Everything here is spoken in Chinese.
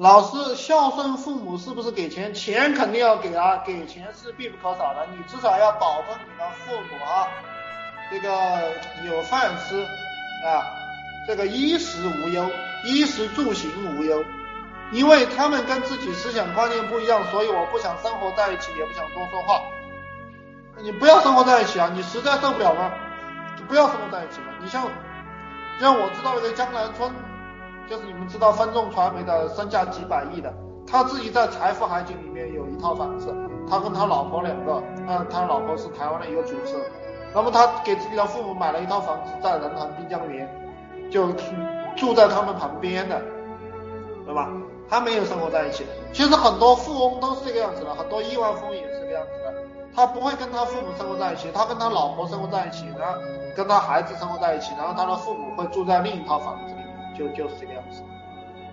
老师孝顺父母是不是给钱？钱肯定要给啊，给钱是必不可少的。你至少要保证你的父母啊，这个有饭吃啊，这个衣食无忧，衣食住行无忧。因为他们跟自己思想观念不一样，所以我不想生活在一起，也不想多说话。你不要生活在一起啊！你实在受不了吗？就不要生活在一起了。你像，像我知道那个江南春，就是你们知道分众传媒的身价几百亿的，他自己在财富海景里面有一套房子，他跟他老婆两个，嗯，他老婆是台湾的一个主持人，那么他给自己的父母买了一套房子在仁恒滨江园，就住在他们旁边的，对吧？他没有生活在一起。其实很多富翁都是这个样子的，很多亿万富翁也是这个样子的。他不会跟他父母生活在一起，他跟他老婆生活在一起，然后跟他孩子生活在一起，然后他的父母会住在另一套房子里 church of Science